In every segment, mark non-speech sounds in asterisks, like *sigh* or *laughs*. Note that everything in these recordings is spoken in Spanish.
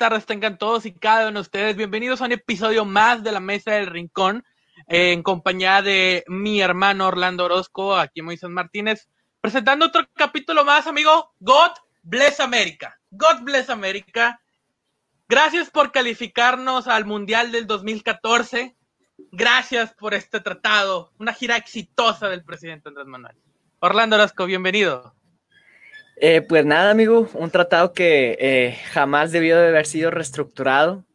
tardes tengan todos y cada uno de ustedes. Bienvenidos a un episodio más de la Mesa del Rincón, eh, en compañía de mi hermano Orlando Orozco, aquí Moisés Martínez, presentando otro capítulo más, amigo. God bless America. God bless America. Gracias por calificarnos al Mundial del 2014. Gracias por este tratado, una gira exitosa del presidente Andrés Manuel. Orlando Orozco, bienvenido. Eh, pues nada, amigo, un tratado que eh, jamás debió de haber sido reestructurado.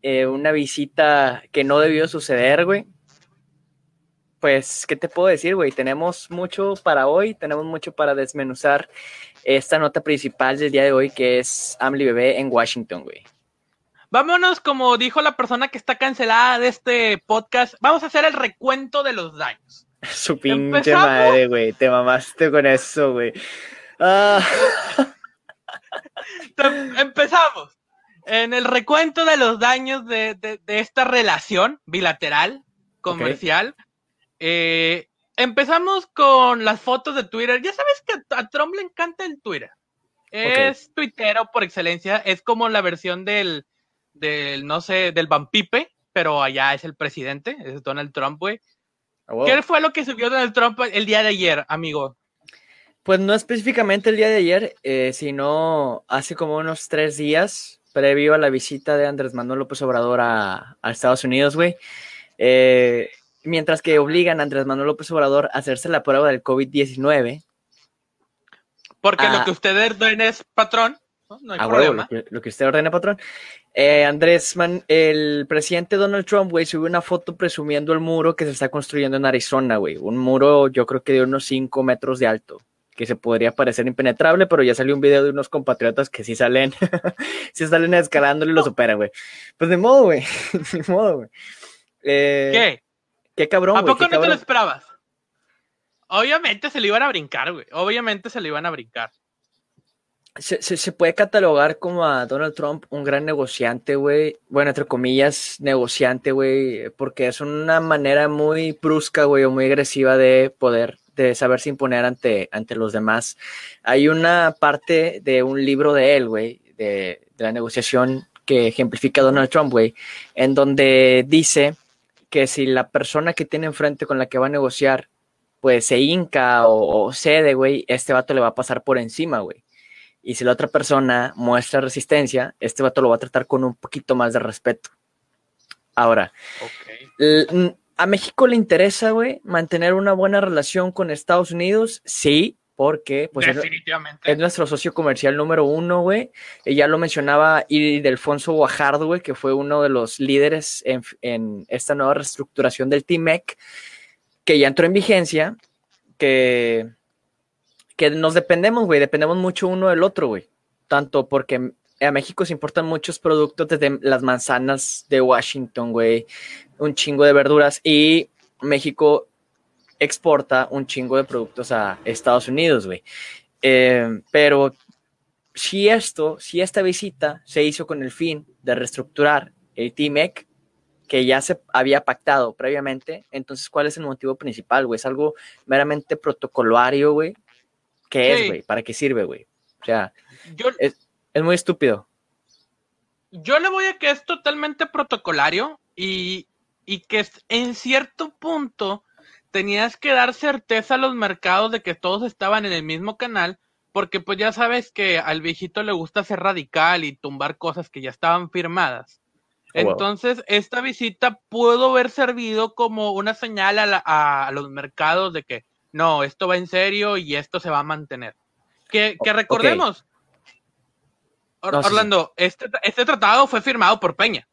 Eh, una visita que no debió suceder, güey. Pues, ¿qué te puedo decir, güey? Tenemos mucho para hoy, tenemos mucho para desmenuzar esta nota principal del día de hoy, que es Amli Bebé en Washington, güey. Vámonos, como dijo la persona que está cancelada de este podcast, vamos a hacer el recuento de los daños. *laughs* Su pinche madre, güey. Te mamaste con eso, güey. Ah. *laughs* Empezamos. En el recuento de los daños de, esta relación bilateral, comercial, eh, empezamos con las fotos de Twitter. Ya sabes que a Trump le encanta el Twitter. Es tuitero por excelencia. Es como la versión del, del, no sé, del Vampipe, pero allá es el presidente, es Donald Trump, güey. Ah, ¿Qué fue lo que subió Donald Trump el día de ayer, amigo? Pues no específicamente el día de ayer, eh, sino hace como unos tres días, previo a la visita de Andrés Manuel López Obrador a, Estados Unidos, güey. Eh, mientras que obligan a Andrés Manuel López Obrador a hacerse la prueba del COVID-19. Porque lo que usted ordene es patrón. No, hay problema. lo, que, usted ordena, patrón. Eh, Andrés, Man, el presidente Donald Trump, güey, subió una foto presumiendo el muro que se está construyendo en Arizona, güey. Un muro, yo creo que de unos 5 metros de alto que se podría parecer impenetrable, pero ya salió un video de unos compatriotas que sí salen, *laughs* sí salen escalándolo y lo superan, güey. Pues de modo, güey, *laughs* de modo, güey. Eh, ¿Qué? Qué cabrón, ¿A poco no te lo esperabas? Obviamente se le iban a brincar, güey. Obviamente se le iban a brincar. Se, se, puede catalogar como a Donald Trump un gran negociante, güey. Bueno, entre comillas, negociante, güey, porque es una manera muy brusca, güey, o muy agresiva de poder de saberse imponer ante, ante los demás. Hay una parte de un libro de él, güey, de, la negociación que ejemplifica Donald Trump, güey, en donde dice que si la persona que tiene enfrente con la que va a negociar, pues se hinca o, cede, güey, este vato le va a pasar por encima, güey. Y si la otra persona muestra resistencia, este vato lo va a tratar con un poquito más de respeto. Ahora, ¿A México le interesa, güey, mantener una buena relación con Estados Unidos? Sí, porque pues, Es, nuestro socio comercial número uno, güey. Ya lo mencionaba Ildefonso Guajardo, güey, que fue uno de los líderes en, esta nueva reestructuración del TIMEC, que ya entró en vigencia, que, que nos dependemos, güey, dependemos mucho uno del otro, güey. Tanto porque a México se importan muchos productos desde las manzanas de Washington, güey, un chingo de verduras y México exporta un chingo de productos a Estados Unidos, güey. Eh, pero si esto, si esta visita se hizo con el fin de reestructurar el TMEC, que ya se había pactado previamente, entonces, ¿cuál es el motivo principal, güey? ¿Es algo meramente protocolario, güey? ¿Qué es, güey? ¿Para qué sirve, güey? O sea, es, es muy estúpido. Yo le voy a que es totalmente protocolario y y que en cierto punto tenías que dar certeza a los mercados de que todos estaban en el mismo canal, porque pues ya sabes que al viejito le gusta ser radical y tumbar cosas que ya estaban firmadas. Oh, Entonces, esta visita pudo haber servido como una señal a, los mercados de que no, esto va en serio y esto se va a mantener. Que, recordemos, Orlando, este, este tratado fue firmado por Peña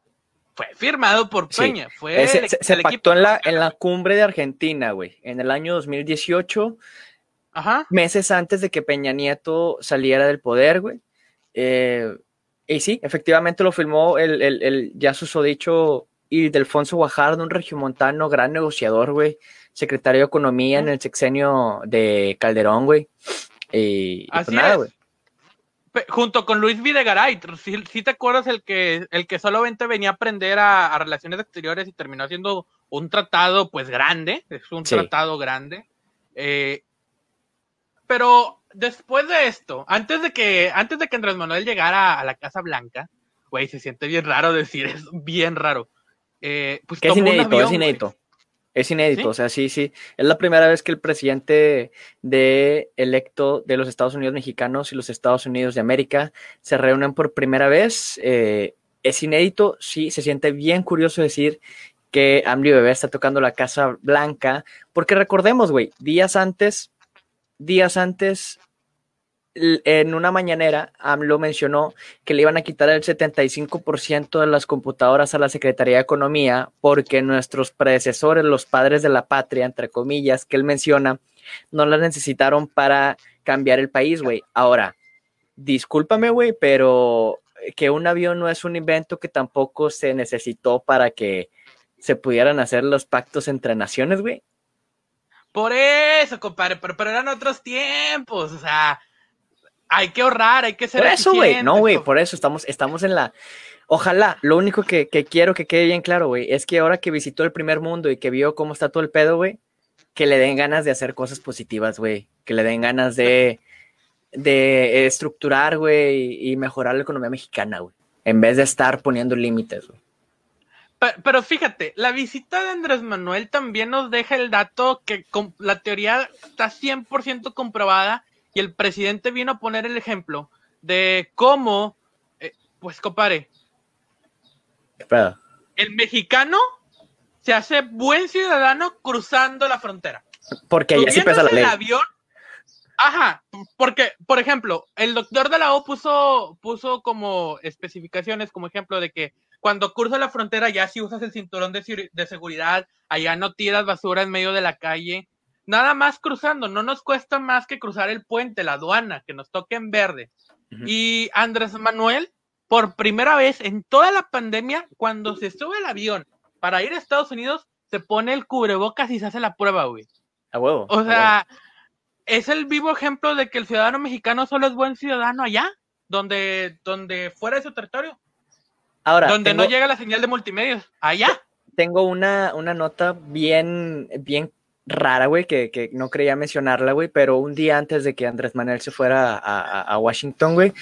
fue firmado por Peña. Fue se, pactó en la, en la cumbre de Argentina, güey, en el año 2018, Ajá. meses antes de que Peña Nieto saliera del poder, güey. Eh, y sí, efectivamente lo firmó el, el, el ya susodicho y Delfonso Guajardo, un regiomontano, gran negociador, güey, secretario de Economía en el sexenio de Calderón, güey. Y, pues nada, güey junto con Luis Videgaray, si, te acuerdas el que, el que solamente venía a aprender a, relaciones exteriores y terminó haciendo un tratado pues grande, es un tratado grande. Eh, pero después de esto, antes de que, antes de que Andrés Manuel llegara a la Casa Blanca, güey, se siente bien raro decir eso, bien raro. Eh, pues es inédito, avión, es inédito. Es inédito, ¿Sí? o sea, sí, sí. Es la primera vez que el presidente de electo de los Estados Unidos mexicanos y los Estados Unidos de América se reúnen por primera vez. eh, es inédito, sí, se siente bien curioso decir que AMLO Bebé está tocando la Casa Blanca, porque recordemos, güey, días antes, días antes, en una mañanera, AMLO mencionó que le iban a quitar el 75% de las computadoras a la Secretaría de Economía porque nuestros predecesores, los padres de la patria, entre comillas, que él menciona, no las necesitaron para cambiar el país, güey. Ahora, discúlpame, güey, pero que un avión no es un invento que tampoco se necesitó para que se pudieran hacer los pactos entre naciones, güey. Por eso, compadre, pero, pero eran otros tiempos, o sea, hay que ahorrar, hay que ser Por eso, güey. No, güey, por eso estamos, estamos en la. Ojalá, lo único que, que quiero que quede bien claro, güey, es que ahora que visitó el primer mundo y que vio cómo está todo el pedo, güey, que le den ganas de hacer cosas positivas, güey. Que le den ganas de, de estructurar, güey, y mejorar la economía mexicana, güey. En vez de estar poniendo límites, güey. Pe- Pero fíjate, la visita de Andrés Manuel también nos deja el dato que la teoría está 100% comprobada y el presidente vino a poner el ejemplo de cómo, eh, pues compadre, ¿Qué pedo? el mexicano se hace buen ciudadano cruzando la frontera. Porque allá sí pesa la ley. el avión. Ajá, porque, por ejemplo, el doctor de la O puso, puso como especificaciones, como ejemplo de que cuando cruza la frontera ya si usas el cinturón de, de seguridad, allá no tiras basura en medio de la calle. Nada más cruzando, no nos cuesta más que cruzar el puente, la aduana, que nos toque en verde. Y Andrés Manuel, por primera vez en toda la pandemia, cuando se sube al avión para ir a Estados Unidos, se pone el cubrebocas y se hace la prueba, güey. A huevo. O a sea, es el vivo ejemplo de que el ciudadano mexicano solo es buen ciudadano allá, donde, donde fuera de su territorio. Ahora, donde tengo- no llega la señal de multimedios, allá. tengo una, una nota bien, bien rara, güey, que, que no creía mencionarla, güey, pero un día antes de que Andrés Manuel se fuera a, a- a Washington, güey,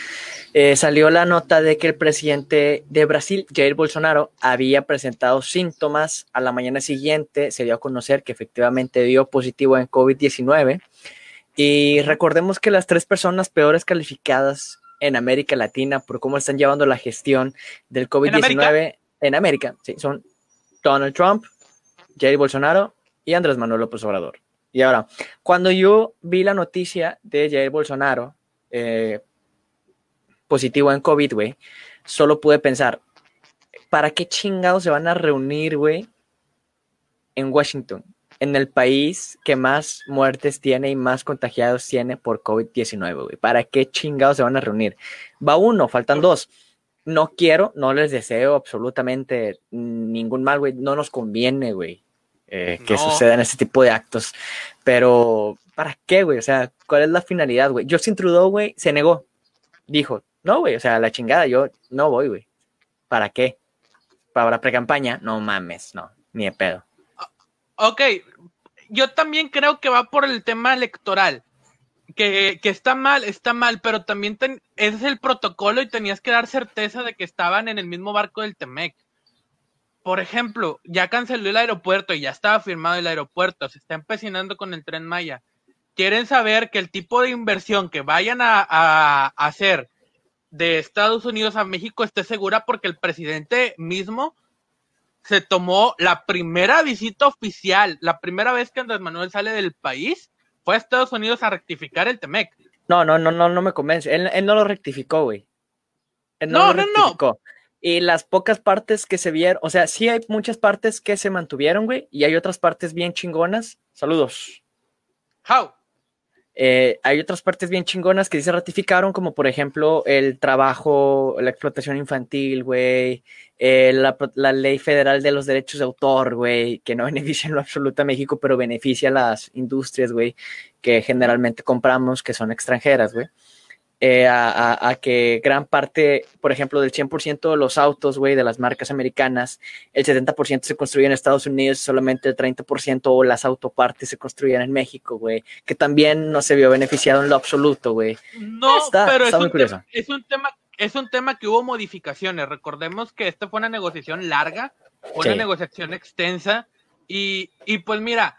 eh, salió la nota de que el presidente de Brasil, Jair Bolsonaro, había presentado síntomas. A la mañana siguiente se dio a conocer que efectivamente dio positivo en COVID-19. Y recordemos que las tres personas peores calificadas en América Latina por cómo están llevando la gestión del COVID-19 en América, sí, son Donald Trump, Jair Bolsonaro y Andrés Manuel López Obrador. Y ahora, cuando yo vi la noticia de Jair Bolsonaro eh, positivo en COVID, güey, solo pude pensar, ¿para qué chingados se van a reunir, güey, en Washington? En el país que más muertes tiene y más contagiados tiene por COVID-19, güey. ¿Para qué chingados se van a reunir? Va uno, faltan dos. No quiero, no les deseo absolutamente ningún mal, güey. No nos conviene, güey, eh, que No. sucedan ese tipo de actos. Pero, ¿para qué, güey? O sea, ¿cuál es la finalidad, güey? Justin Trudeau, güey, se negó. Dijo, no, güey, o sea, la chingada, yo no voy, güey. ¿Para qué? Para la pre-campaña, no mames, no, ni de pedo. Ok, yo también creo que va por el tema electoral. Que, que está mal, está mal, pero también ten- ese es el protocolo y tenías que dar certeza de que estaban en el mismo barco del Temec. Por ejemplo, ya canceló el aeropuerto y ya estaba firmado el aeropuerto, se está empecinando con el tren Maya. Quieren saber que el tipo de inversión que vayan a, a hacer de Estados Unidos a México esté segura porque el presidente mismo se tomó la primera visita oficial, la primera vez que Andrés Manuel sale del país, fue a Estados Unidos a rectificar el Temec. No, no, no, no, no me convence. Él, él no lo rectificó, güey. Él no, No, lo no, no. Y las pocas partes que se vieron, o sea, sí hay muchas partes que se mantuvieron, güey, y hay otras partes bien chingonas. Saludos. How? Eh, hay otras partes bien chingonas que sí se ratificaron, como por ejemplo el trabajo, la explotación infantil, güey, eh, la, la ley federal de los derechos de autor, güey, que no *laughs* beneficia en lo absoluto a México, pero beneficia a las industrias, güey, que generalmente compramos, que son extranjeras, güey. Eh, a, a- a que gran parte, por ejemplo, del 100% de los autos, güey, de las marcas americanas, el 70% se construyen en Estados Unidos, solamente el 30% o las autopartes se construyen en México, güey, que también no se vio beneficiado en lo absoluto, güey. No, Está- pero está es, muy un curioso. tema, es un tema es un tema que hubo modificaciones. Recordemos que esta fue una negociación larga, una Sí. negociación extensa. Y, y pues mira,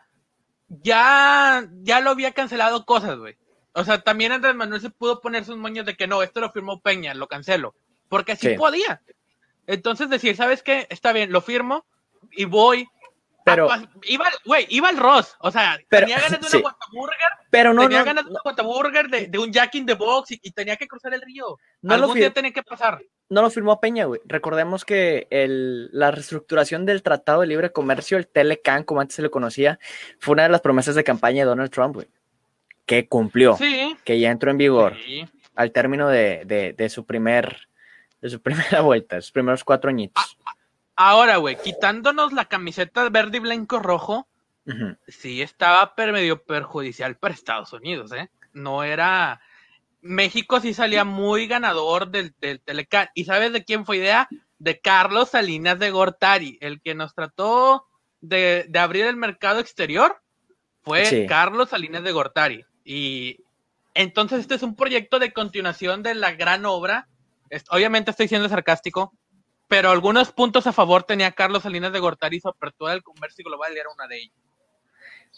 ya, ya lo había cancelado cosas, güey. O sea, también Andrés Manuel se pudo poner sus moños de que no, esto lo firmó Peña, lo cancelo. Porque así Sí. podía. Entonces decir, ¿sabes qué? Está bien, lo firmo y voy. Pero- a- iba, güey, iba al Ross. O sea, Pero- tenía ganas de una sí. Whataburger, Pero no, tenía no, ganas de una Whataburger, de, de un Jack in the Box y, y tenía que cruzar el río. No Algún día tenía que pasar. no lo firmó Peña, güey. Recordemos que el, la reestructuración del Tratado de Libre Comercio, el Telecan, como antes se le conocía, fue una de las promesas de campaña de Donald Trump, güey. Que cumplió, Sí. que ya entró en vigor Sí. al término de, de- de su primer, de su *laughs* primera vuelta, sus primeros cuatro añitos. Ahora, güey, quitándonos la camiseta verde y blanco rojo, Ujú. sí estaba per- medio perjudicial para Estados Unidos, ¿eh? No era... México sí salía muy ganador del, del Telecan. ¿Y sabes de quién fue idea? De Carlos Salinas de Gortari, el que nos trató de, de abrir el mercado exterior. Fue Sí. Carlos Salinas de Gortari. Y entonces este es un proyecto de continuación de la gran obra. Obviamente estoy siendo sarcástico, pero algunos puntos a favor tenía Carlos Salinas de Gortari. Su apertura del comercio global era una de ellas.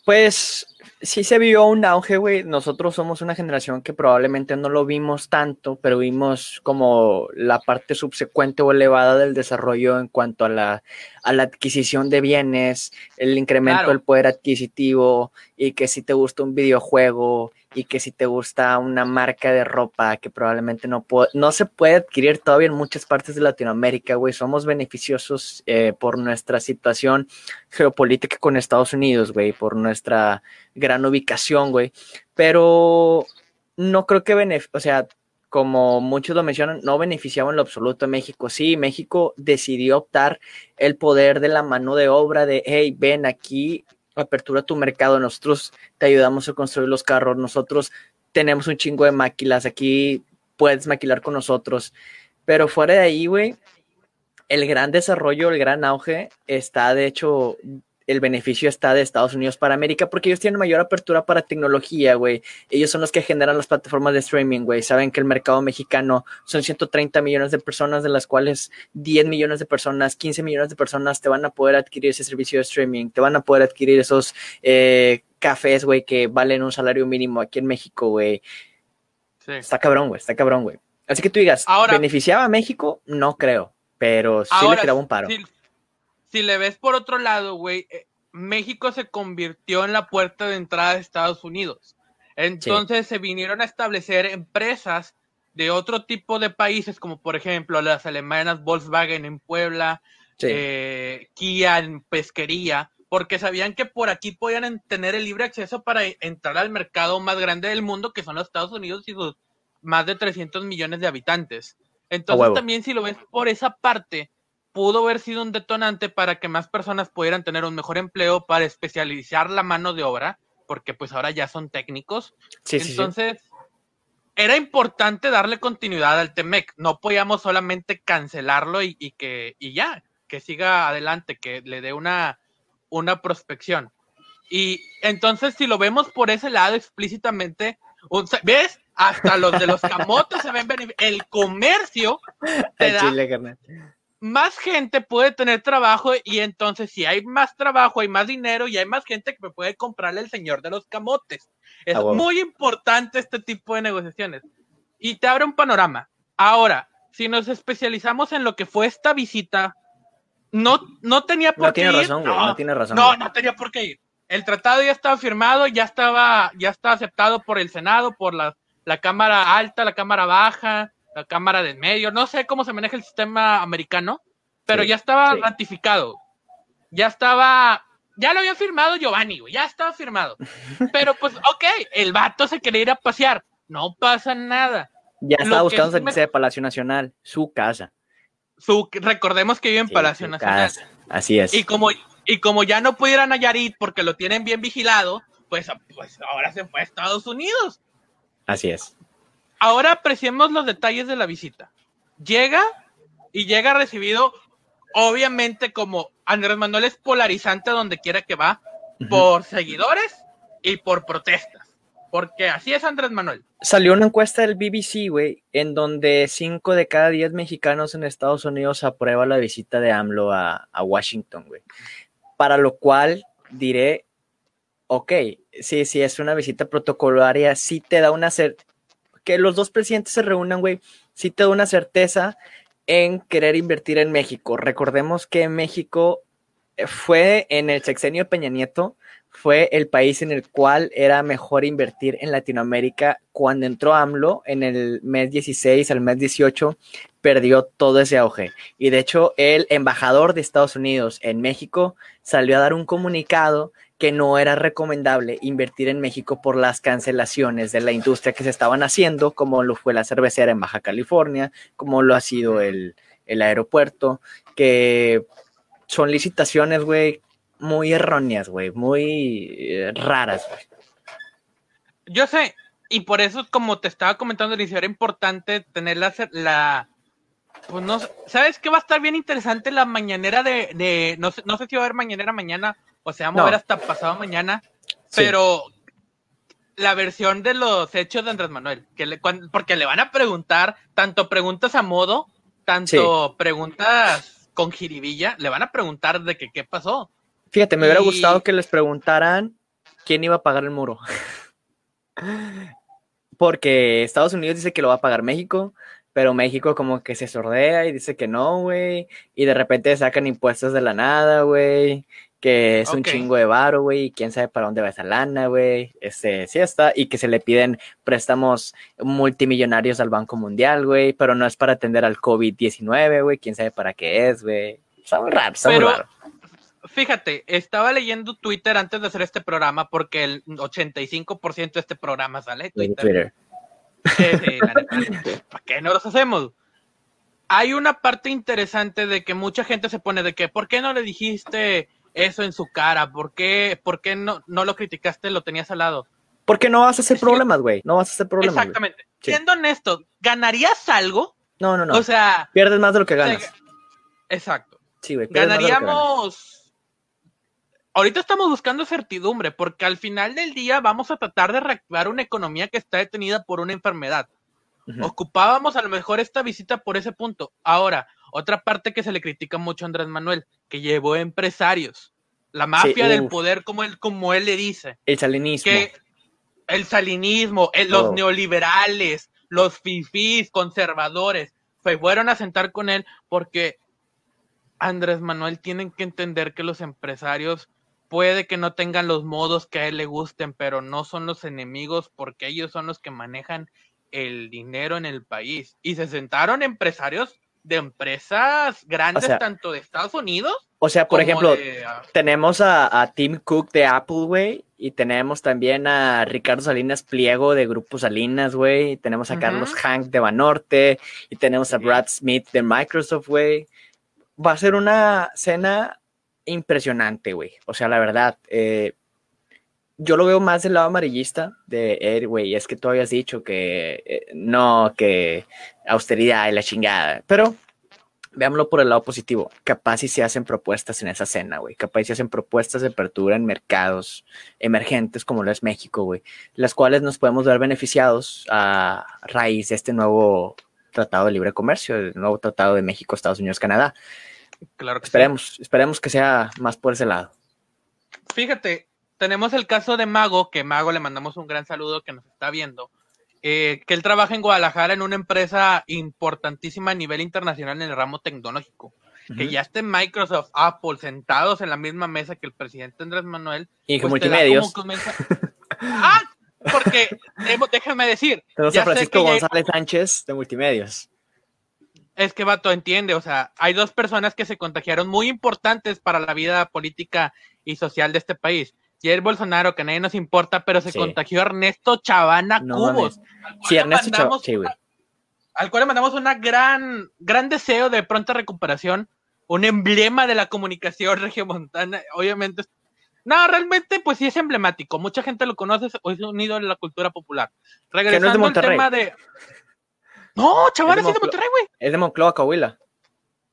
Pues sí se vio un auge, güey. Nosotros somos una generación que probablemente no lo vimos tanto, pero vimos como la parte subsecuente o elevada del desarrollo en cuanto a la, a la adquisición de bienes, el incremento Claro. del poder adquisitivo y que si te gusta un videojuego y que si te gusta una marca de ropa que probablemente no, no se puede adquirir todavía en muchas partes de Latinoamérica, güey. Somos beneficiosos eh, por nuestra situación geopolítica con Estados Unidos, güey, por nuestra gran ubicación, güey. Pero no creo que o sea, como muchos lo mencionan, no beneficiaba en lo absoluto a México. Sí, México decidió optar el poder de la mano de obra de, hey, ven aquí, apertura tu mercado, nosotros te ayudamos a construir los carros, nosotros tenemos un chingo de máquinas, aquí puedes maquilar con nosotros. Pero fuera de ahí, güey, el gran desarrollo, el gran auge está, de hecho, el beneficio está de Estados Unidos para América porque ellos tienen mayor apertura para tecnología, güey. Ellos son los que generan las plataformas de streaming, güey. Saben que el mercado mexicano son 130 millones de personas, de las cuales 10 millones de personas, 15 millones de personas te van a poder adquirir ese servicio de streaming, te van a poder adquirir esos eh, cafés, güey, que valen un salario mínimo aquí en México, güey. Sí. Está cabrón, güey, está cabrón, güey. Así que tú digas, Ahora- ¿beneficiaba a México? No creo, pero sí le Ahora, tiraba un paro. Si, si le ves por otro lado, güey, eh, México se convirtió en la puerta de entrada de Estados Unidos. Entonces se vinieron a establecer empresas de otro tipo de países, como por ejemplo las alemanas Volkswagen en Puebla, Sí. eh, Kia en pesquería, porque sabían que por aquí podían en- tener el libre acceso para e- entrar al mercado más grande del mundo, que son los Estados Unidos y sus más de 300 millones de habitantes. Entonces también si lo ves por esa parte, pudo haber sido un detonante para que más personas pudieran tener un mejor empleo para especializar la mano de obra, porque pues ahora ya son técnicos. Sí, sí, sí. Entonces, era importante darle continuidad al TEMEC. No podíamos solamente cancelarlo y, y que y ya, que siga adelante, que le dé una, una prospección. Y entonces, si lo vemos por ese lado explícitamente, un- ¿ves? Hasta los de los camotes se ven benefi- El comercio te *laughs* da chile. Más gente puede tener trabajo y entonces si hay más trabajo, hay más dinero y hay más gente que me puede comprarle el señor de los camotes. Es Ah, huevo. muy importante este tipo de negociaciones y te abre un panorama. Ahora, si nos especializamos en lo que fue esta visita, no, no tenía por No qué tiene ir. razón, güey. No, tiene razón. No, no tenía por qué ir. El tratado ya estaba firmado, ya estaba, ya está aceptado por el Senado, por la, la Cámara Alta, la Cámara Baja, la Cámara del Medio. No sé cómo se maneja el sistema americano, pero Sí, ya estaba sí. ratificado. Ya estaba, ya lo había firmado Giovanni, güey, ya estaba firmado. *laughs* Pero pues, ok, el vato se quería ir a pasear. No pasa nada. Ya estaba buscando me- salirse de Palacio Nacional, su casa. Su, recordemos que vive en Sí, Palacio Nacional. casa. Así es. Y como, y como ya no pudiera a Nayarit porque lo tienen bien vigilado, pues, pues ahora se fue a Estados Unidos. Así es. Ahora apreciemos los detalles de la visita. Llega y llega recibido, obviamente, como Andrés Manuel es polarizante donde quiera que va, por seguidores y por protestas. porque así es Andrés Manuel. Salió una encuesta del BBC, güey, en donde 5 de cada 10 mexicanos en Estados Unidos aprueba la visita de AMLO a, a Washington, güey. Para lo cual diré, ok, sí, sí, es una visita protocolaria, sí te da una que los dos presidentes se reúnan, güey, sí te da una certeza en querer invertir en México. Recordemos que México fue en el sexenio Peña Nieto, fue el país en el cual era mejor invertir en Latinoamérica. Cuando entró AMLO en el mes 16 al mes 18, perdió todo ese auge. Y de hecho, el embajador de Estados Unidos en México salió a dar un comunicado que no era recomendable invertir en México por las cancelaciones de la industria que se estaban haciendo, como lo fue la cervecera en Baja California, como lo ha sido el, el aeropuerto, que son licitaciones, güey, muy erróneas, güey, muy eh, raras, güey. Yo sé, y por eso, como te estaba comentando, inicio, era importante tener la, la pues no ¿sabes qué va a estar bien interesante la mañanera de, de no, sé, no sé si va a haber mañanera mañana o se va a mover No. hasta pasado mañana, pero la versión de los hechos de Andrés Manuel, que le, porque le van a preguntar tanto preguntas a modo, tanto preguntas con jiribilla, le van a preguntar de que qué pasó. Fíjate, me hubiera gustado que les preguntaran quién iba a pagar el muro. *laughs* Porque Estados Unidos dice que lo va a pagar México, pero México como que se sordea y dice que no, güey. Y de repente sacan impuestos de la nada, güey. Que es un Ok. chingo de varo, güey. Quién sabe para dónde va esa lana, güey. Este, sí está. Y que se le piden préstamos multimillonarios al Banco Mundial, güey. Pero no es para atender al COVID-19, güey. Quién sabe para qué es, güey. Está muy raro, está Pero- muy raro. Fíjate, estaba leyendo Twitter antes de hacer este programa porque el 85% de este programa sale Twitter. Twitter. Sí, sí, la neta, *laughs* ¿Para qué no los hacemos? Hay una parte interesante de que mucha gente se pone de que, ¿por qué no le dijiste eso en su cara? ¿Por qué, por qué no, no lo criticaste, lo tenías al lado? Porque no vas a hacer problemas, güey. No vas a hacer problemas. Exactamente. Sí. Siendo honesto, ¿ganarías algo? No, no, no. O sea, Pierdes más de lo que ganas. sea, exacto. Sí, güey. Ganaríamos. Ahorita estamos buscando certidumbre, porque al final del día vamos a tratar de reactivar una economía que está detenida por una enfermedad. Ocupábamos a lo mejor esta visita por ese punto. Ahora, otra parte que se le critica mucho a Andrés Manuel, que llevó empresarios. La mafia del poder, como él, como él le dice. El salinismo. Que el salinismo, el- los Oh. neoliberales, los fifís, conservadores, se fueron a sentar con él porque Andrés Manuel tienen que entender que los empresarios puede que no tengan los modos que a él le gusten, pero no son los enemigos porque ellos son los que manejan el dinero en el país. Y se sentaron empresarios de empresas grandes, O sea, tanto de Estados Unidos O sea, por ejemplo, de, ah, tenemos a, a Tim Cook de Apple, güey. Y tenemos también a Ricardo Salinas Pliego de Grupo Salinas, güey. y Tenemos a. Carlos Hank de Banorte. Y tenemos a. Brad Smith de Microsoft, güey. Va a ser una cena impresionante, güey. O sea, la verdad, eh, yo lo veo más del lado amarillista de él, güey. Es que tú habías dicho que eh, no, que austeridad y la chingada. Pero veámoslo por el lado positivo. Capaz si se hacen propuestas en esa cena, güey. Capaz si se hacen propuestas de apertura en mercados emergentes como lo es México, güey. Las cuales nos podemos ver beneficiados a raíz de este nuevo Tratado de Libre Comercio, el nuevo Tratado de México, Estados Unidos, Canadá. claro que sí. Esperemos, esperemos que sea más por ese lado. Fíjate, tenemos el caso de Mago, que Mago le mandamos un gran saludo que nos está viendo, eh, que él trabaja en Guadalajara en una empresa importantísima a nivel internacional en el ramo tecnológico. Que ya estén Microsoft, Apple sentados en la misma mesa que el presidente Andrés Manuel. Y que pues multimedios. como ah, porque debo- déjame decir, *laughs* Tenemos ya a Francisco ya- González Sánchez de Multimedios. es que Vato entiende, o sea, hay dos personas que se contagiaron muy importantes para la vida política y social de este país. Jair Bolsonaro, que a nadie nos importa, pero se Sí. contagió Ernesto Chavana No Cubos. al Sí, Ernesto Chava- mandamos sí, güey. Al cual le mandamos una gran, gran deseo de pronta recuperación, un emblema de la comunicación *laughs* regiomontana, obviamente. No, realmente, pues sí es emblemático. Mucha gente lo conoce, o es un ídolo de la cultura popular. Regresando al Monterrey. tema de. No, Chavana Es de Monterrey, güey. Es de Monclova, Coahuila.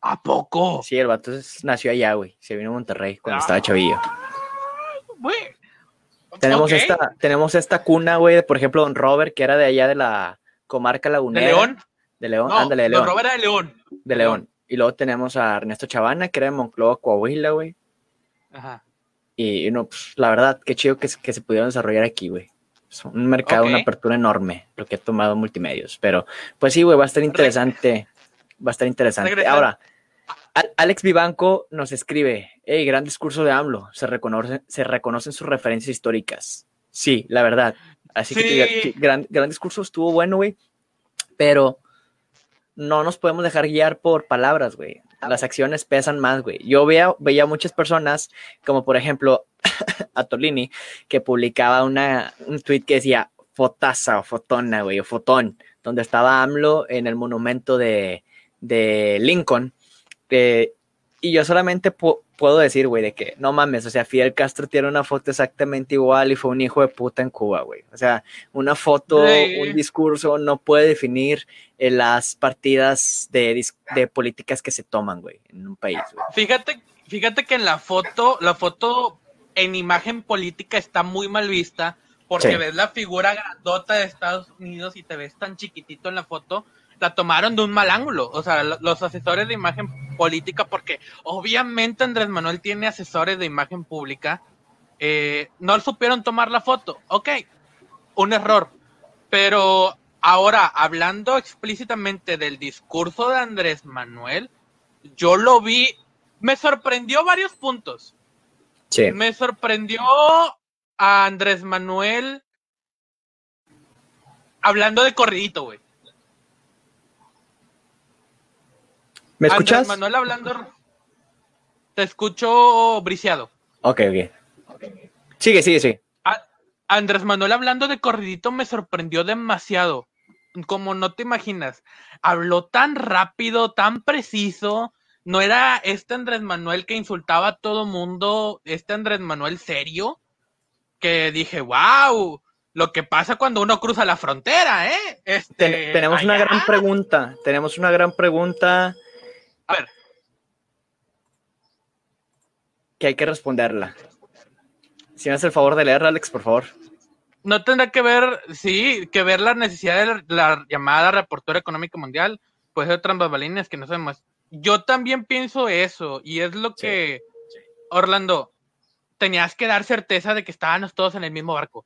¿A poco? Sí, el vato nació allá, güey. Se vino a Monterrey cuando Ah. estaba chavillo. Güey. Tenemos, esta, tenemos esta cuna, güey, de, por ejemplo, Don Robert, que era de allá de la comarca ¿De lagunera. León? De León, No, ándale, de Don León. Robert era de León. de León. Y luego tenemos a Ernesto Chavana, que era de Monclova, Coahuila, güey. Ajá. Y no, pues, la verdad, qué chido que, se- que se pudieron desarrollar aquí, güey. Es un mercado, una apertura enorme, lo que ha tomado multimedios. Pero, pues sí, güey, va a estar interesante. Va a estar interesante. Ahora, Alex Vivanco nos escribe, hey, gran discurso de AMLO, se, reconoce, se reconocen sus referencias históricas. Sí, la verdad. Así que, Sí. diga, que gran, gran discurso estuvo bueno, güey. Pero no nos podemos dejar guiar por palabras, güey. Las acciones pesan más, güey. Yo veía, veía muchas personas, como por ejemplo *laughs* a Tolini, que publicaba una, un tweet que decía fotaza o fotona, güey, o fotón, donde estaba AMLO en el monumento de, de Lincoln. Eh, y yo solamente pu- puedo decir, güey, de que no mames, o sea, Fidel Castro tiene una foto exactamente igual y fue un hijo de puta en Cuba, güey. O sea, una foto, Sí. un discurso no puede definir eh, las partidas de, de políticas que se toman, güey, en un país, güey. Fíjate, fíjate que en la foto, la foto en imagen política está muy mal vista porque Sí. ves la figura grandota de Estados Unidos y te ves tan chiquitito en la foto. La tomaron de un mal ángulo, o sea, lo- los asesores de imagen política, porque obviamente Andrés Manuel tiene asesores de imagen pública, eh, no supieron tomar la foto. Ok, un error. Pero ahora, hablando explícitamente del discurso de Andrés Manuel, yo lo vi, me sorprendió varios puntos. Sí. Me sorprendió a Andrés Manuel hablando de corridito, güey. ¿Me escuchas? Andrés Manuel hablando. Te escucho briciado. Ok, ok. Sigue, sigue, sigue. A- Andrés Manuel hablando de corridito me sorprendió demasiado. Como no te imaginas. Habló tan rápido, tan preciso. No era este Andrés Manuel que insultaba a todo mundo, este Andrés Manuel serio, que dije, wow, lo que pasa cuando uno cruza la frontera, ¿eh? Este, Ten- tenemos una gran pregunta. Tenemos una gran pregunta A ver, que hay que responderla. Si me haces el favor de leerla, Alex, por favor. no tendrá que ver, sí, que ver la necesidad de la, la llamada reportera económica mundial, puede ser otras bambalinas que no sabemos. Yo también pienso eso, y es lo Sí. que, Orlando, tenías que dar certeza de que estábamos todos en el mismo barco.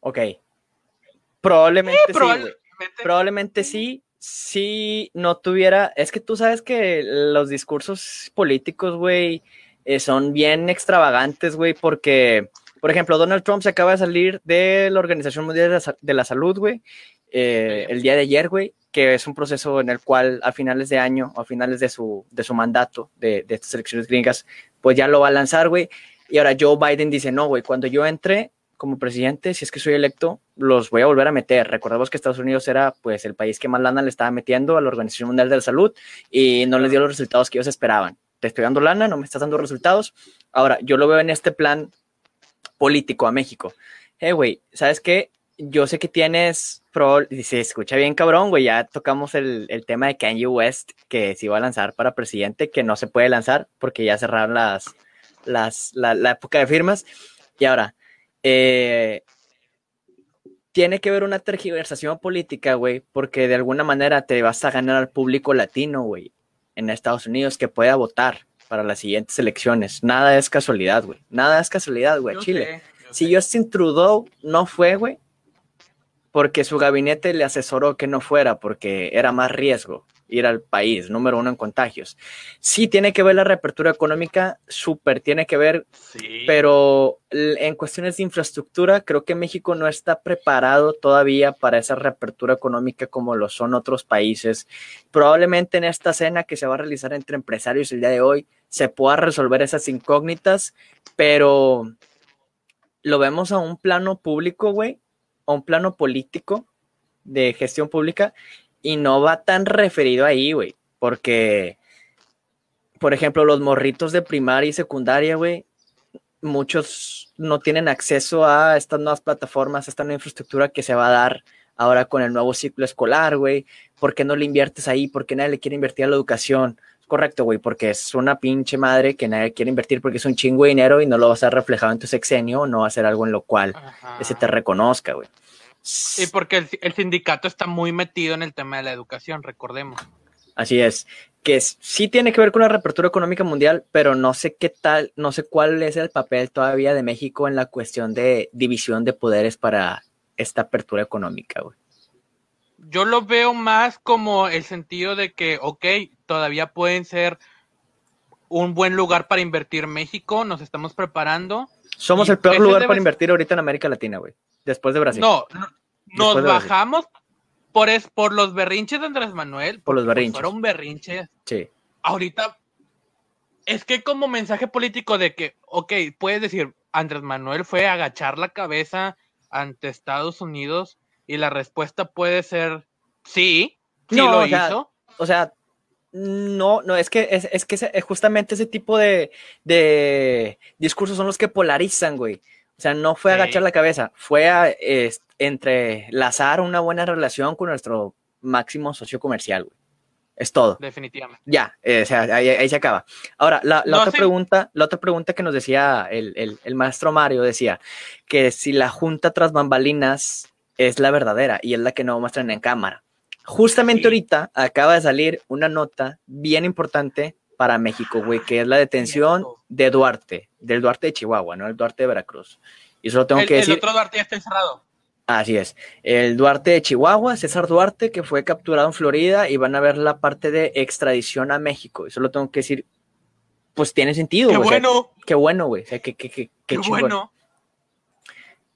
Ok. Probablemente sí, Probablemente sí, si no tuviera, es que tú sabes que los discursos políticos, güey, eh, son bien extravagantes, güey, porque, por ejemplo, Donald Trump se acaba de salir de la Organización Mundial de la, Salud, güey, eh, el día de ayer, güey, que es un proceso en el cual a finales de año, o a finales de su, de su mandato de, de estas elecciones gringas, pues ya lo va a lanzar, güey, y ahora Joe Biden dice, no, güey, cuando yo entre como presidente, si es que soy electo, los voy a volver a meter. Recordemos que Estados Unidos era pues el país que más lana le estaba metiendo a la Organización Mundial de la Salud y no les dio los resultados que ellos esperaban. Te estoy dando lana, no me estás dando resultados. Ahora, yo lo veo en este plan político a México. Eh, güey, ¿sabes qué? Yo sé que tienes pro, se escucha bien cabrón, güey, ya tocamos el, el tema de Kanye West, que se iba a lanzar para presidente, que no se puede lanzar porque ya cerraron las, las, la, la época de firmas. Y ahora, eh, tiene que haber una tergiversación política, güey, porque de alguna manera te vas a ganar al público latino, güey, en Estados Unidos que pueda votar para las siguientes elecciones. Nada es casualidad, güey. Nada es casualidad, güey, Chile. sé, yo Si sé. Justin Trudeau no fue, güey, porque su gabinete le asesoró que no fuera, porque era más riesgo ir al país, número uno en contagios. Sí tiene que ver la reapertura económica, súper tiene que ver Sí. pero en cuestiones de infraestructura, creo que México no está preparado todavía para esa reapertura económica como lo son otros países. Probablemente en esta cena que se va a realizar entre empresarios el día de hoy se pueda resolver esas incógnitas, pero lo vemos a un plano público, güey, a un plano político de gestión pública y no va tan referido ahí, güey, porque, por ejemplo, los morritos de primaria y secundaria, güey, muchos no tienen acceso a estas nuevas plataformas, a esta nueva infraestructura que se va a dar ahora con el nuevo ciclo escolar, güey. ¿Por qué no le inviertes ahí? ¿Por qué nadie le quiere invertir a la educación? Correcto, güey, porque es una pinche madre que nadie quiere invertir porque es un chingo de dinero y no lo vas a reflejado en tu sexenio, no va a ser algo en lo cual ese te reconozca, güey. Y porque el, el, sindicato está muy metido en el tema de la educación, recordemos. Así es, que sí tiene que ver con la reapertura económica mundial, pero no sé qué tal, no sé cuál es el papel todavía de México en la cuestión de división de poderes para esta apertura económica, güey. Yo lo veo más como el sentido de que, ok, todavía pueden ser un buen lugar para invertir México, nos estamos preparando. Somos el peor lugar para invertir ahorita en América Latina, güey, después de Brasil. No, nos bajamos por, es, por los berrinches de Andrés Manuel. Por los berrinches. Fueron berrinches. Sí. Ahorita, es que como mensaje político de que, ok, puedes decir, Andrés Manuel fue a agachar la cabeza ante Estados Unidos y la respuesta puede ser sí, sí lo hizo. O sea, no, no, es que es, que justamente ese tipo de, de, discursos son los que polarizan, güey. O sea, no fue a agachar la cabeza, fue a entrelazar una buena relación con nuestro máximo socio comercial, güey. Es todo. Definitivamente. Ya, eh, o sea, ahí, se acaba. Ahora, la, otra pregunta, la otra pregunta que nos decía el, el, maestro Mario decía que si la junta tras bambalinas es la verdadera y es la que no muestran en cámara. Justamente ahorita acaba de salir una nota bien importante para México, güey, que es la detención de Duarte, del Duarte de Chihuahua, no el Duarte de Veracruz. Y solo tengo que decir. El otro Duarte ya está encerrado. Así es. El Duarte de Chihuahua, César Duarte, que fue capturado en Florida y van a ver la parte de extradición a México. Y solo tengo que decir, pues tiene sentido. Qué bueno. qué bueno, güey. O sea, qué, qué, qué, qué bueno.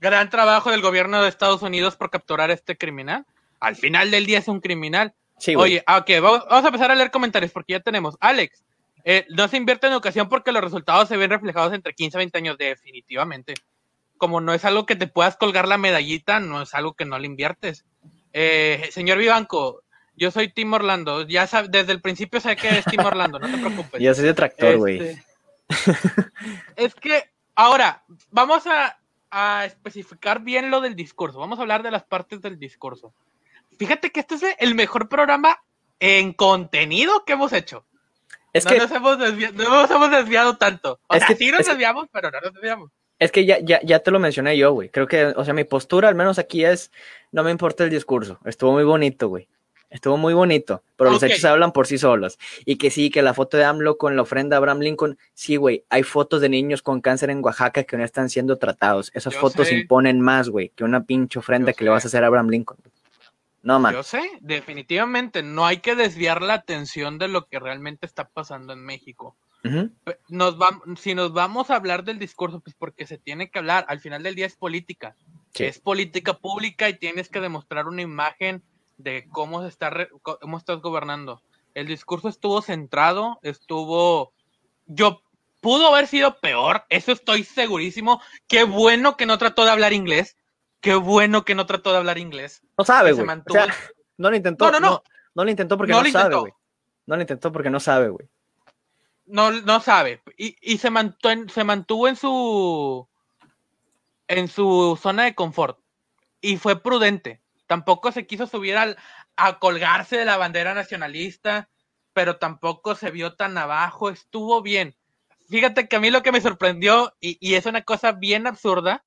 Gran trabajo del gobierno de Estados Unidos por capturar a este criminal al final del día es un criminal. Sí, Oye, ah, ok, vamos, a empezar a leer comentarios porque ya tenemos. Alex, eh, no se invierte en educación porque los resultados se ven reflejados entre 15 y 20 años, definitivamente. Como no es algo que te puedas colgar la medallita, no es algo que no le inviertes. Eh, señor Vivanco, yo soy Tim Orlando. Ya sabe, desde el principio sé que es Tim Orlando, no te preocupes. *laughs* Yo soy detractor, güey. Este, es que, ahora, vamos a, a especificar bien lo del discurso. Vamos a hablar de las partes del discurso. Fíjate que este es el mejor programa en contenido que hemos hecho. Es no, que, nos hemos desviado, no nos hemos desviado tanto. O es sea, que, sí nos desviamos, pero no nos desviamos. Es que ya, ya, ya te lo mencioné yo, güey. Creo que, o sea, mi postura, al menos aquí, es, no me importa el discurso. Estuvo muy bonito, güey. Estuvo muy bonito, pero los hechos hablan por sí solos. Y que sí, que la foto de AMLO con la ofrenda a Abraham Lincoln, sí, güey, hay fotos de niños con cáncer en Oaxaca que no están siendo tratados. Esas fotos imponen más, güey, que una pinche ofrenda que le vas a hacer a Abraham Lincoln. No, man. Yo sé, definitivamente, no hay que desviar la atención de lo que realmente está pasando en México. nos si nos vamos a hablar del discurso, pues porque se tiene que hablar, al final del día es política. Es política pública y tienes que demostrar una imagen de cómo se está cómo estás gobernando. El discurso estuvo centrado, estuvo yo pudo haber sido peor, eso estoy segurísimo. Qué bueno que no trató de hablar inglés. Qué bueno que no trató de hablar inglés. No sabe, güey. no lo intentó. No, no, no. No, lo intentó porque no, sabe, güey. No lo intentó porque no sabe, güey. No, no sabe. Y, y se, mantuvo, se mantuvo en su en su zona de confort. Y fue prudente. Tampoco se quiso subir al, a colgarse de la bandera nacionalista, pero tampoco se vio tan abajo. Estuvo bien. Fíjate que a mí lo que me sorprendió, y, y es una cosa bien absurda,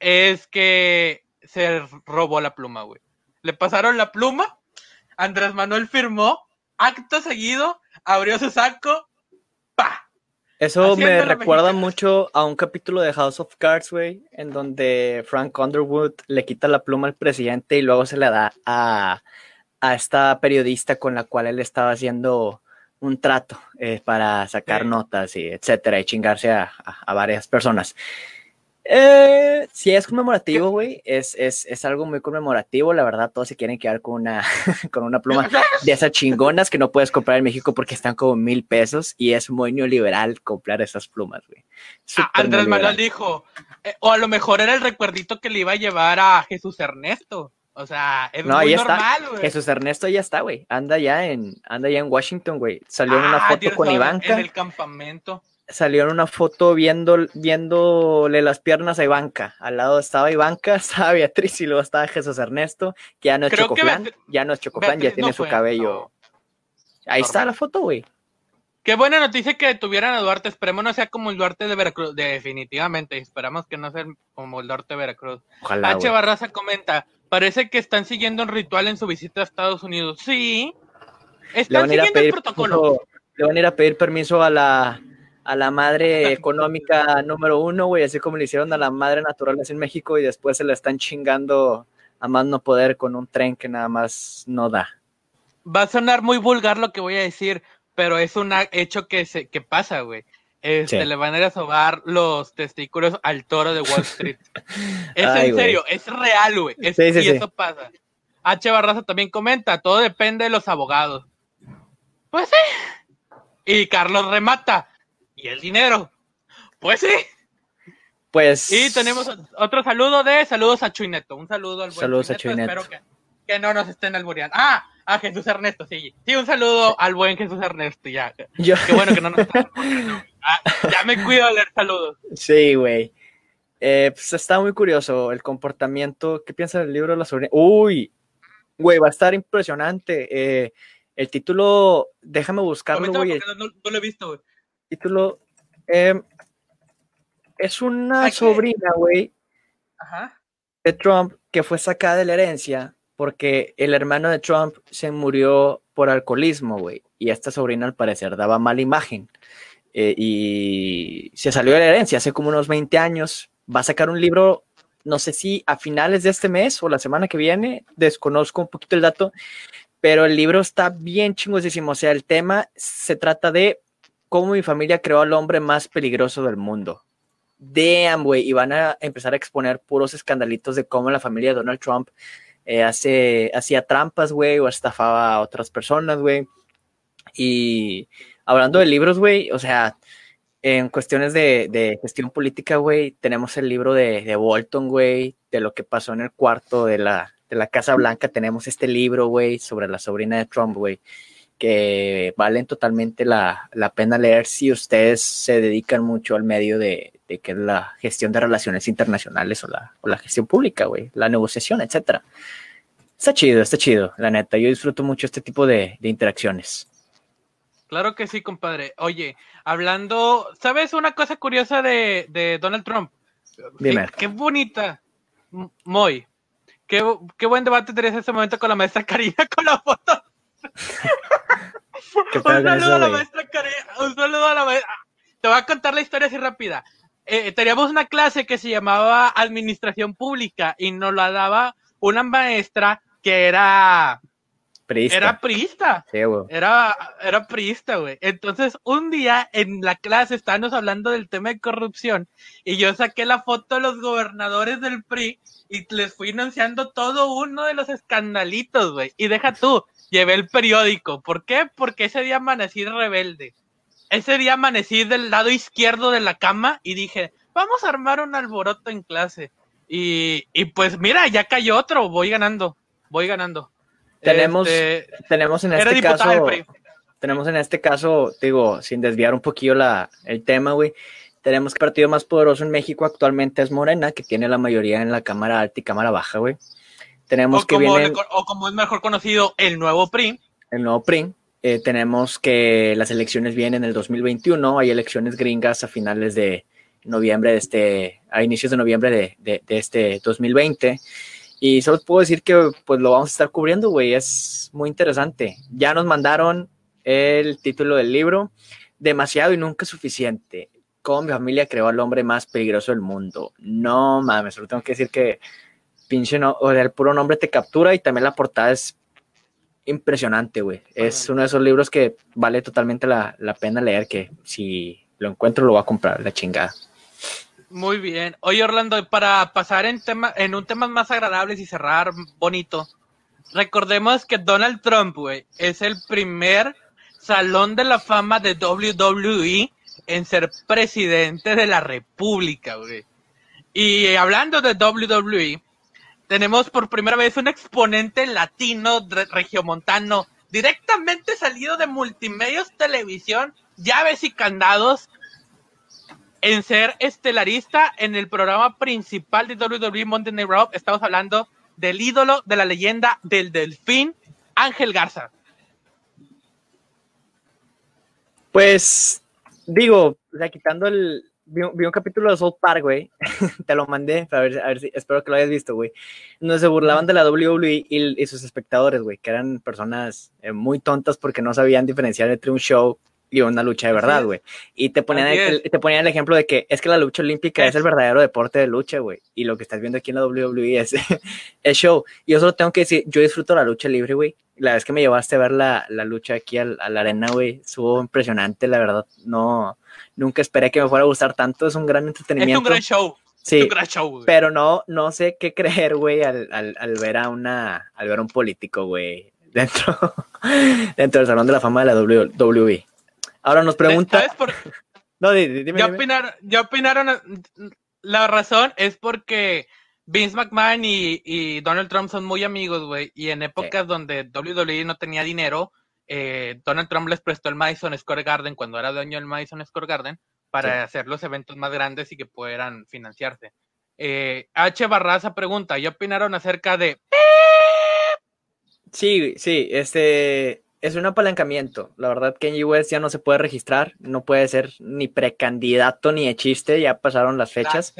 es que se robó la pluma, güey. Le pasaron la pluma, Andrés Manuel firmó, acto seguido, abrió su saco, pa. Eso me recuerda mucho a un capítulo de House of Cards, güey, en donde Frank Underwood le quita la pluma al presidente y luego se la da a, esta periodista con la cual él estaba haciendo un trato eh, para sacar notas y etcétera, y chingarse a, a varias personas. Eh, si es conmemorativo, güey, es, es, es, algo muy conmemorativo, la verdad, todos se quieren quedar con una, *laughs* con una pluma de esas chingonas que no puedes comprar en México porque están como mil pesos y es muy neoliberal comprar esas plumas, güey. Andrés Manuel dijo, eh, o a lo mejor era el recuerdito que le iba a llevar a Jesús Ernesto. O sea, es no, muy normal, güey. Jesús Ernesto ya está, güey. Anda ya en, anda ya en Washington, güey. Salió en una ah, foto con Ivanka. En el campamento salió en una foto viendo, viéndole las piernas a Ivanka. Al lado estaba Ivanka, *laughs* estaba Beatriz y luego estaba Jesús Ernesto, que ya no es Chocoplan, ya no es Chocoplan, ya tiene su cabello. Ahí está la foto, güey. Qué buena noticia que tuvieran a Duarte. Esperemos no sea como el Duarte de Veracruz. Definitivamente. Esperamos que no sea como el Duarte de Veracruz. Ojalá, H. güey. Barraza comenta. Parece que están siguiendo un ritual en su visita a Estados Unidos. Sí. Están siguiendo el protocolo. permiso- le van a ir a pedir permiso a la, a la madre *laughs* económica número uno, güey, así como le hicieron a la madre naturaleza en México y después se la están chingando a más no poder con un tren que nada más no da. Va a sonar muy vulgar lo que voy a decir, pero es un hecho que se que pasa, güey. Este, Sí. le van a ir a sobar los testículos al toro de Wall Street. *laughs* es Ay, en serio, es real, güey. Es- Sí, sí, y eso pasa. H. Barraza también comenta, todo depende de los abogados. Pues sí. Y Carlos remata. ¿Y el dinero? Pues sí. Pues. Y tenemos otro saludo de saludos a Chuy Neto. Un saludo al buen Saludos a Chuy Chuy Neto. Espero que, que no nos estén albureando. Ah, a Jesús Ernesto, sí. Sí, un saludo al buen Jesús Ernesto, ya. Yo, Qué bueno que no nos están. Ah, ya me cuido de leer saludos. sí, güey. Eh, pues está muy curioso el comportamiento. ¿Qué piensa del libro de la sobrina? Uy, güey, va a estar impresionante. Eh, el título, déjame buscarlo, güey. no- no lo he visto, güey. Título. eh, es una sobrina, güey, de Trump que fue sacada de la herencia porque el hermano de Trump se murió por alcoholismo, güey. Y esta sobrina al parecer daba mala imagen. Eh, y se salió de la herencia hace como unos 20 años. Va a sacar un libro, no sé si a finales de este mes o la semana que viene, desconozco un poquito el dato, pero el libro está bien chingosísimo. O sea, el tema se trata de cómo mi familia creó al hombre más peligroso del mundo. Damn, güey. Y van a empezar a exponer puros escandalitos de cómo la familia de Donald Trump eh, hace, hacía trampas, güey, o estafaba a otras personas, güey. Y hablando de libros, güey, o sea, en cuestiones de, de gestión política, güey, tenemos el libro de, de Bolton, güey, de lo que pasó en el cuarto de la, de la Casa Blanca. Tenemos este libro, güey, sobre la sobrina de Trump, güey, que valen totalmente la, la pena leer si ustedes se dedican mucho al medio de, de que es la gestión de relaciones internacionales o la, o la gestión pública, güey, la negociación, etcétera. Está chido, está chido, la neta. Yo disfruto mucho este tipo de, de interacciones. Claro que sí, compadre. Oye, hablando, ¿sabes una cosa curiosa de, de Donald Trump? Dime. Qué, qué bonita. Muy. Qué, qué buen debate tenías en ese momento con la maestra Karina *laughs* con la foto. ¿Qué Un saludo a la maestra Karina. Un saludo a la maestra. Te voy a contar la historia así rápida. Eh, teníamos una clase que se llamaba Administración Pública y nos la daba una maestra que era, Priista. era priista. Sí. Era, era priista, güey. Entonces, un día en la clase estábamos hablando del tema de corrupción y yo saqué la foto de los gobernadores del PRI y les fui anunciando todo uno de los escandalitos, güey. Y deja tú, llevé el periódico. ¿Por qué? Porque ese día amanecí rebelde. Ese día amanecí del lado izquierdo de la cama y dije, vamos a armar un alboroto en clase. Y, y pues mira, ya cayó otro, voy ganando, voy ganando. Tenemos- Este, Tenemos en este caso, tenemos en este caso, digo, sin desviar un poquillo la, el tema, güey, tenemos que el partido más poderoso en México actualmente es Morena, que tiene la mayoría en la Cámara Alta y Cámara Baja, güey. Tenemos O que como, viene o como es mejor conocido, el nuevo PRI. el nuevo PRI. Eh, tenemos que las elecciones vienen en el 2021, hay elecciones gringas a finales de noviembre de este, a inicios de noviembre de, de- de este 2020. Y solo puedo decir que pues lo vamos a estar cubriendo, güey, es muy interesante. Ya nos mandaron el título del libro, demasiado y nunca suficiente. Cómo mi familia creó al hombre más peligroso del mundo. No mames, solo tengo que decir que pinche no, o sea, el puro nombre te captura y también la portada es impresionante, güey. Es uno de esos libros que vale totalmente la, la pena leer, que si lo encuentro lo voy a comprar, la chingada. Muy bien. Oye, Orlando, para pasar en, tema, en un tema más agradables y cerrar bonito, recordemos que Donald Trump, güey, es el primer salón de la fama de WWE en ser presidente de la República, güey. Y hablando de WWE, tenemos por primera vez un exponente latino regiomontano directamente salido de multimedios, televisión, llaves y candados en ser estelarista en el programa principal de WWE Monday Night Raw. Estamos hablando del ídolo de la leyenda del delfín, Ángel Garza. Pues, digo, o quitando el. Vi, un capítulo de South Park, güey. *laughs* Te lo mandé, a ver, a ver si. Espero que lo hayas visto, güey. Donde se burlaban de la WWE y, sus espectadores, güey, que eran personas eh, muy tontas porque no sabían diferenciar entre un show y una lucha de verdad, güey. Y te ponían, el, te ponían el ejemplo de que es que la lucha olímpica es, el verdadero deporte de lucha, güey. Y lo que estás viendo aquí en la WWE es *laughs* el show. Y yo solo tengo que decir, yo disfruto la lucha libre, güey. La vez que me llevaste a ver la, la lucha aquí a, la arena, güey, estuvo impresionante, la verdad. No, nunca esperé que me fuera a gustar tanto. Es un gran entretenimiento. Es un gran show. Sí, un gran show, pero no, no sé qué creer, güey, al, al, al, ver a una, al ver a un político, güey, dentro, *laughs* dentro del Salón de la Fama de la WWE. Ahora nos pregunta. *laughs* no, dime, ya, opinaron, La razón es porque Vince McMahon y, Donald Trump son muy amigos, güey. Y en épocas donde WWE no tenía dinero, eh, Donald Trump les prestó el Madison Square Garden cuando era dueño del Madison Square Garden para hacer los eventos más grandes y que pudieran financiarse. Eh, H. Barraza pregunta, ¿ya opinaron acerca de... Sí, sí, este, es un apalancamiento. La verdad, que en US ya no se puede registrar, no puede ser ni precandidato ni de chiste, ya pasaron las fechas.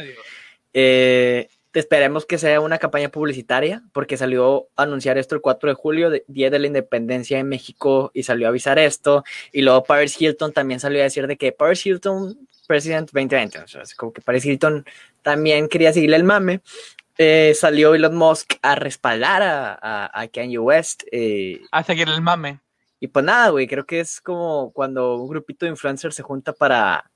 Eh, esperemos que sea una campaña publicitaria, porque salió a anunciar esto el 4 de julio, Día de la Independencia de México, y salió a avisar esto. Y luego Paris Hilton también salió a decir de que Paris Hilton, President 2020, o sea, como que Paris Hilton también quería seguirle el mame. Eh, salió Elon Musk a respaldar a, a, Kanye West. Eh, a seguir el mame. Y pues nada, güey, creo que es como cuando un grupito de influencers se junta para,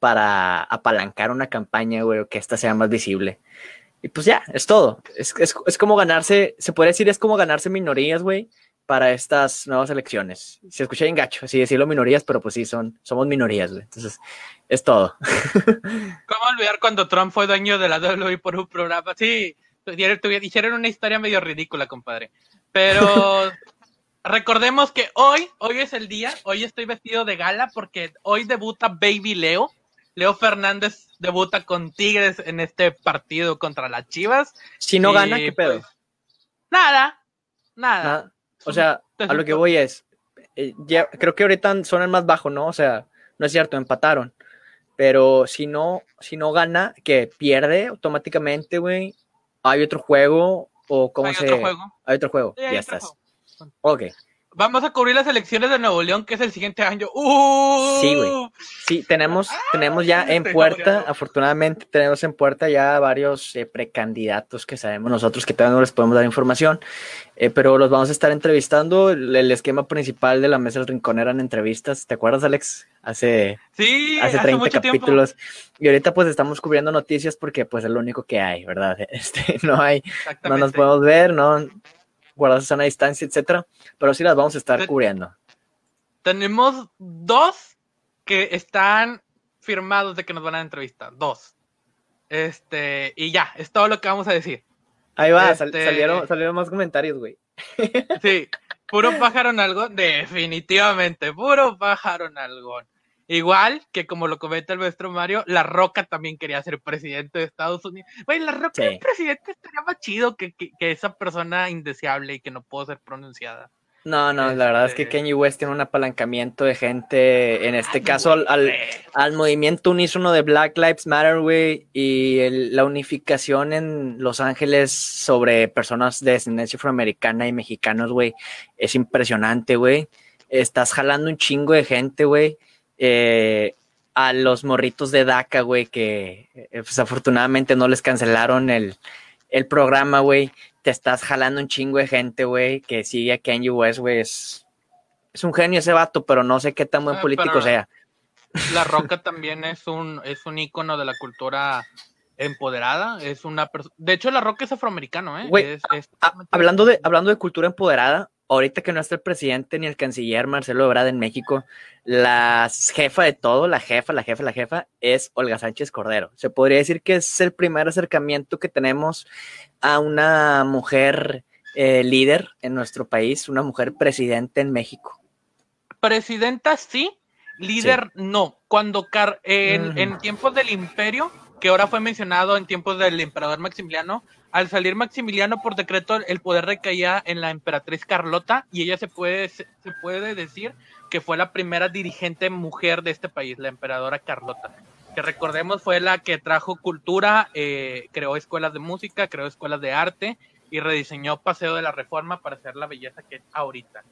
para apalancar una campaña, güey, o que esta sea más visible. Y pues ya, es todo. Es, es, como ganarse, se puede decir, es como ganarse minorías, güey, para estas nuevas elecciones. Se escucha bien gacho, así decirlo minorías, pero pues sí, son, somos minorías, güey. Entonces, es todo. *laughs* ¿Cómo olvidar cuando Trump fue dueño de la WWE por un programa? Sí, hicieron una historia medio ridícula, compadre. Pero *laughs* recordemos que hoy, hoy es el día, hoy estoy vestido de gala porque hoy debuta Baby Leo. Leo Fernández debuta con Tigres en este partido contra las Chivas. Si no gana, ¿qué pedo? Pues, nada, nada, O sea, a lo que voy es, eh, ya, creo que ahorita son el más bajo, ¿no? O sea, no es cierto, empataron. Pero si no, si no gana, que pierde automáticamente, güey. Hay otro juego o cómo se. Otro juego. Hay otro juego. ya estás. Ok. Vamos a cubrir las elecciones de Nuevo León, que es el siguiente año. ¡Uh! Sí, güey. Sí, tenemos, tenemos ya en puerta, afortunadamente tenemos en puerta ya varios eh, precandidatos que sabemos nosotros que todavía no les podemos dar información, eh, pero los vamos a estar entrevistando. El, esquema principal de la mesa del rincón eran entrevistas. ¿Te acuerdas, Alex? Hace, sí, hace 30 capítulos. Y ahorita pues estamos cubriendo noticias porque pues es lo único que hay, ¿verdad? *laughs* Este, no hay, no nos podemos ver, no guardadas a una distancia, etcétera, pero sí las vamos a estar cubriendo. Tenemos dos que están firmados de que nos van a entrevistar, dos. Este, y ya, es todo lo que vamos a decir. Ahí va, este, salieron, salieron más comentarios, güey. Sí, puro pájaro en algo, definitivamente, puro pájaro en algo. Igual que como lo comenta el maestro Mario, La Roca también quería ser presidente de Estados Unidos. Güey, La Roca sí. presidente estaría más chido que, esa persona indeseable y que no puedo ser pronunciada. No, no, la verdad es que este Kanye West tiene un apalancamiento de gente, en este caso al, al, movimiento unísono de Black Lives Matter, güey, y la unificación en Los Ángeles sobre personas de descendencia afroamericana y mexicanos, güey, es impresionante, güey. Estás jalando un chingo de gente, güey eh, a los morritos de DACA, güey, que eh, pues afortunadamente no les cancelaron el, programa, güey. Te estás jalando un chingo de gente, güey, que sigue a Kanye West, güey. Es, un genio ese vato, pero no sé qué tan buen ah, político sea. La *laughs* Roca también es un, es un ícono de la cultura empoderada. Es una De hecho, La Roca es afroamericano, ¿eh? hablando, de, hablando de cultura empoderada, ahorita que no está el presidente ni el canciller Marcelo Ebrard en México, la jefa de todo, la jefa, la jefa, la jefa, es Olga Sánchez Cordero. Se podría decir que es el primer acercamiento que tenemos a una mujer eh, líder en nuestro país, una mujer presidente en México. Presidenta sí, líder no. Cuando en, en tiempos del imperio, que ahora fue mencionado en tiempos del emperador Maximiliano. Al salir Maximiliano por decreto, el poder recaía en la emperatriz Carlota y ella se puede, se puede decir que fue la primera dirigente mujer de este país, la emperadora Carlota. Que recordemos fue la que trajo cultura, eh, creó escuelas de música, creó escuelas de arte y rediseñó Paseo de la Reforma para hacer la belleza que es ahorita.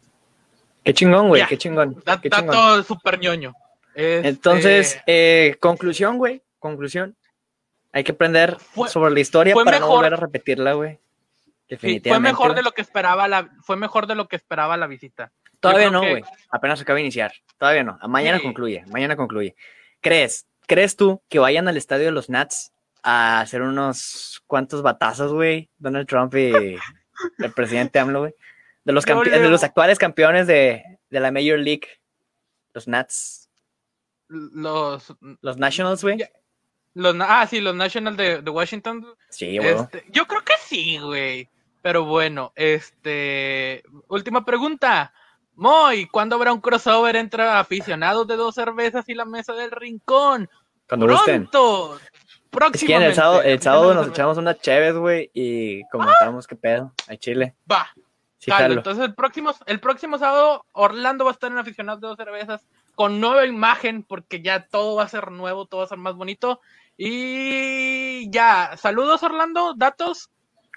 Qué chingón, güey, qué chingón. Dato súper ñoño. Entonces, eh, conclusión, güey, conclusión. Hay que aprender sobre la historia para no volver a repetirla, güey. Definitivamente. fue mejor de lo que esperaba la, fue mejor de lo que esperaba la visita. Todavía no, güey. Apenas acaba de iniciar. Todavía no. Mañana concluye. Mañana concluye. ¿Crees? ¿Crees tú que vayan al estadio de los Nats a hacer unos cuantos batazos, güey? Donald Trump y *laughs* el presidente AMLO, güey. De los, de los actuales campeones de, de la Major League, los Nats. Los, los Nationals, güey. Los, ah, sí, los Nationals de, de Washington. Sí. Este, yo creo que sí, güey. Pero bueno, este. Última pregunta. Moy, ¿cuándo habrá un crossover entre aficionados de dos cervezas y la mesa del rincón? Cuando Pronto. Próximamente. el sábado, el sábado nos echamos una chévez, güey, y comentamos qué pedo. A Chile. Va. Sí, entonces el próximo, el próximo sábado Orlando va a estar en aficionados de dos cervezas con nueva imagen porque ya todo va a ser nuevo, todo va a ser más bonito. Y ya, saludos Orlando, datos,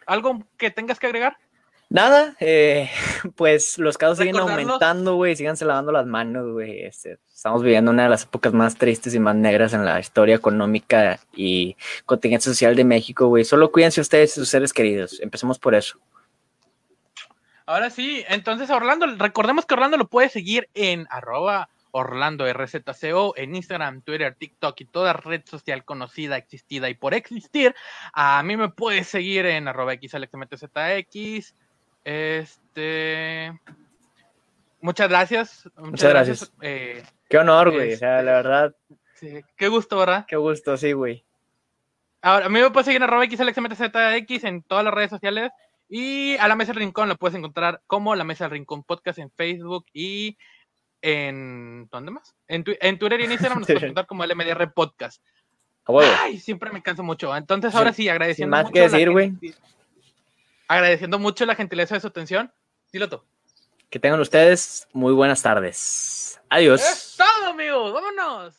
algo que tengas que agregar. Nada, eh, *laughs* pues los casos siguen aumentando, güey, síganse lavando las manos, güey. Este, estamos viviendo una de las épocas más tristes y más negras en la historia económica y contingente social de México, güey. Solo cuídense ustedes y sus seres queridos. Empecemos por eso. Ahora sí, entonces Orlando, recordemos que Orlando lo puede seguir en arroba Orlando RZCO en Instagram, Twitter, TikTok y toda red social conocida, existida y por existir. A mí me puedes seguir en arroba XAlexMTZX este. Muchas gracias. Muchas, gracias. Eh, qué honor, güey. o sea, la verdad. Sí, qué gusto, ¿verdad? Qué gusto, sí, güey. Ahora, a mí me puedes seguir en arroba XLXMTZX en todas las redes sociales. Y a la Mesa del Rincón lo puedes encontrar como la Mesa del Rincón Podcast en Facebook y en. ¿Dónde más? En, Twitter y en Instagram nos *laughs* puedes encontrar como LMDR Podcast. Ay, siempre me canso mucho. Entonces, ahora sí, agradeciendo. más que decir, güey agradeciendo mucho la gentileza de su atención. Dilo Que tengan ustedes muy buenas tardes. Adiós. Es todo, amigos. Vámonos.